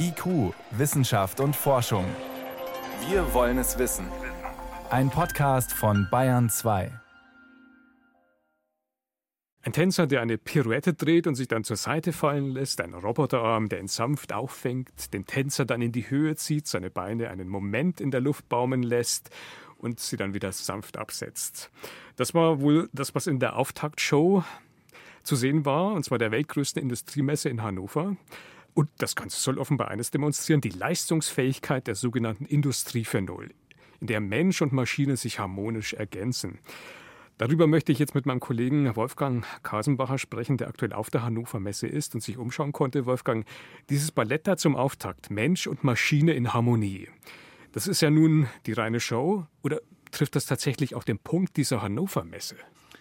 IQ, Wissenschaft und Forschung. Wir wollen es wissen. Ein Podcast von Bayern 2. Ein Tänzer, der eine Pirouette dreht und sich dann zur Seite fallen lässt, ein Roboterarm, der ihn sanft auffängt, den Tänzer dann in die Höhe zieht, seine Beine einen Moment in der Luft baumeln lässt und sie dann wieder sanft absetzt. Das war wohl das, was in der Auftaktshow zu sehen war, und zwar der weltgrößten Industriemesse in Hannover. Und das Ganze soll offenbar eines demonstrieren, die Leistungsfähigkeit der sogenannten Industrie 4.0, in der Mensch und Maschine sich harmonisch ergänzen. Darüber möchte ich jetzt mit meinem Kollegen Wolfgang Kasenbacher sprechen, der aktuell auf der Hannover Messe ist und sich umschauen konnte. Wolfgang, dieses Ballett da zum Auftakt, Mensch und Maschine in Harmonie. Das ist ja nun die reine Show oder trifft das tatsächlich auch den Punkt dieser Hannover Messe?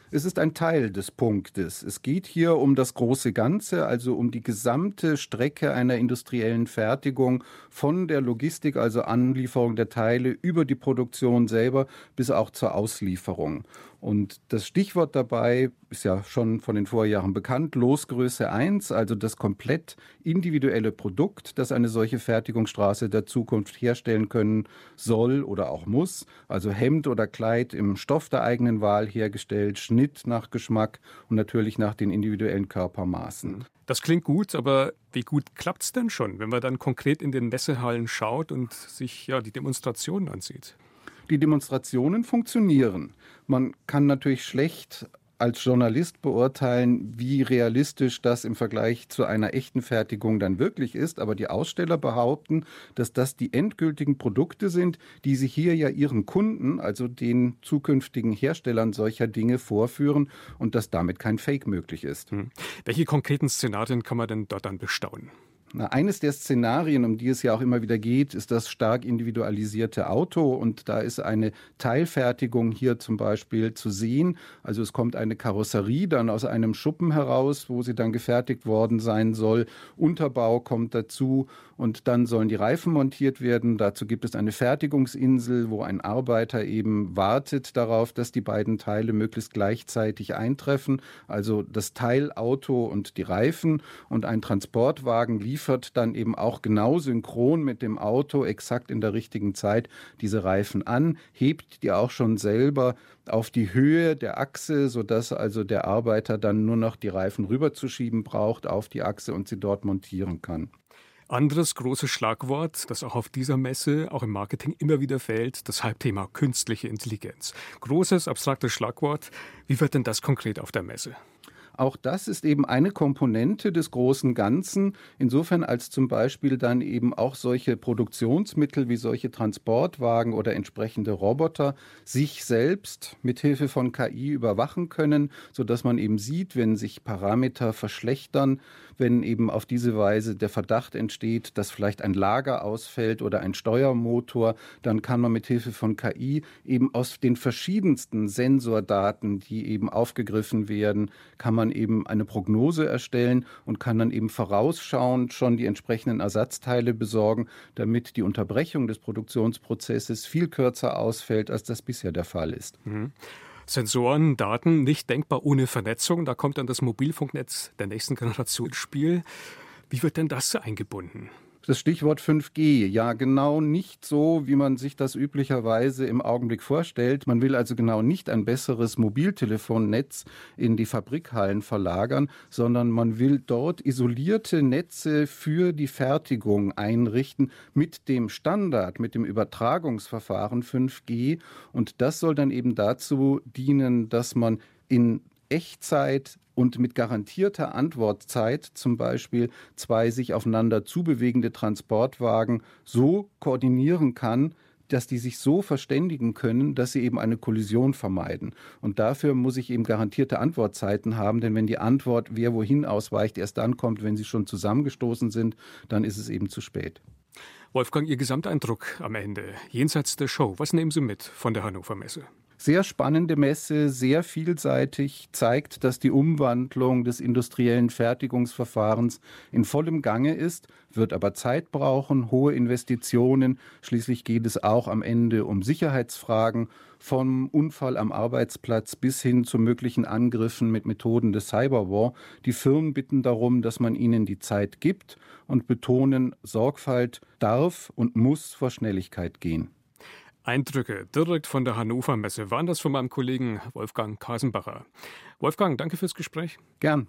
Es ist ein Teil des Punktes. Es geht hier um das große Ganze, also um die gesamte Strecke einer industriellen Fertigung von der Logistik, also Anlieferung der Teile, über die Produktion selber bis auch zur Auslieferung. Und das Stichwort dabei ist ja schon von den Vorjahren bekannt, Losgröße 1, also das komplett individuelle Produkt, das eine solche Fertigungsstraße der Zukunft herstellen können soll oder auch muss. Also Hemd oder Kleid im Stoff der eigenen Wahl hergestellt, Schnitt nach Geschmack und natürlich nach den individuellen Körpermaßen. Das klingt gut, aber wie gut klappt es denn schon, wenn man dann konkret in den Messehallen schaut und sich ja die Demonstrationen ansieht? Die Demonstrationen funktionieren. Man kann natürlich schlecht als Journalist beurteilen, wie realistisch das im Vergleich zu einer echten Fertigung dann wirklich ist. Aber die Aussteller behaupten, dass das die endgültigen Produkte sind, die sie hier ja ihren Kunden, also den zukünftigen Herstellern solcher Dinge vorführen und dass damit kein Fake möglich ist. Hm. Welche konkreten Szenarien kann man denn dort dann bestaunen? Na, eines der Szenarien, um die es ja auch immer wieder geht, ist das stark individualisierte Auto. Und da ist eine Teilfertigung hier zum Beispiel zu sehen. Also es kommt eine Karosserie dann aus einem Schuppen heraus, wo sie dann gefertigt worden sein soll. Unterbau kommt dazu und dann sollen die Reifen montiert werden. Dazu gibt es eine Fertigungsinsel, wo ein Arbeiter eben wartet darauf, dass die beiden Teile möglichst gleichzeitig eintreffen. Also das Teilauto und die Reifen und ein Transportwagen liefert liefert dann eben auch genau synchron mit dem Auto exakt in der richtigen Zeit diese Reifen an, hebt die auch schon selber auf die Höhe der Achse, sodass also der Arbeiter dann nur noch die Reifen rüberzuschieben braucht auf die Achse und sie dort montieren kann. Anderes großes Schlagwort, das auch auf dieser Messe, auch im Marketing immer wieder fällt, das Halbthema künstliche Intelligenz. Großes, abstraktes Schlagwort. Wie wird denn das konkret auf der Messe? Auch das ist eben eine Komponente des großen Ganzen, insofern als zum Beispiel dann eben auch solche Produktionsmittel wie solche Transportwagen oder entsprechende Roboter sich selbst mit Hilfe von KI überwachen können, sodass man eben sieht, wenn sich Parameter verschlechtern, wenn eben auf diese Weise der Verdacht entsteht, dass vielleicht ein Lager ausfällt oder ein Steuermotor, dann kann man mit Hilfe von KI eben aus den verschiedensten Sensordaten, die eben aufgegriffen werden, kann man eben eine Prognose erstellen und kann dann eben vorausschauend schon die entsprechenden Ersatzteile besorgen, damit die Unterbrechung des Produktionsprozesses viel kürzer ausfällt, als das bisher der Fall ist. Mhm. Sensoren, Daten, nicht denkbar ohne Vernetzung. Da kommt dann das Mobilfunknetz der nächsten Generation ins Spiel. Wie wird denn das eingebunden? Das Stichwort 5G, ja genau nicht so, wie man sich das üblicherweise im Augenblick vorstellt. Man will also genau nicht ein besseres Mobiltelefonnetz in die Fabrikhallen verlagern, sondern man will dort isolierte Netze für die Fertigung einrichten mit dem Standard, mit dem Übertragungsverfahren 5G. Und das soll dann eben dazu dienen, dass man in Echtzeit und mit garantierter Antwortzeit zum Beispiel zwei sich aufeinander zubewegende Transportwagen so koordinieren kann, dass die sich so verständigen können, dass sie eben eine Kollision vermeiden. Und dafür muss ich eben garantierte Antwortzeiten haben, denn wenn die Antwort, wer wohin ausweicht, erst dann kommt, wenn sie schon zusammengestoßen sind, dann ist es eben zu spät. Wolfgang, Ihr Gesamteindruck am Ende, jenseits der Show, was nehmen Sie mit von der Hannover Messe? Sehr spannende Messe, sehr vielseitig, zeigt, dass die Umwandlung des industriellen Fertigungsverfahrens in vollem Gange ist, wird aber Zeit brauchen, hohe Investitionen. Schließlich geht es auch am Ende um Sicherheitsfragen, vom Unfall am Arbeitsplatz bis hin zu möglichen Angriffen mit Methoden des Cyberwar. Die Firmen bitten darum, dass man ihnen die Zeit gibt und betonen, Sorgfalt darf und muss vor Schnelligkeit gehen. Eindrücke direkt von der Hannover Messe waren das von meinem Kollegen Wolfgang Kasenbacher. Wolfgang, danke fürs Gespräch. Gern.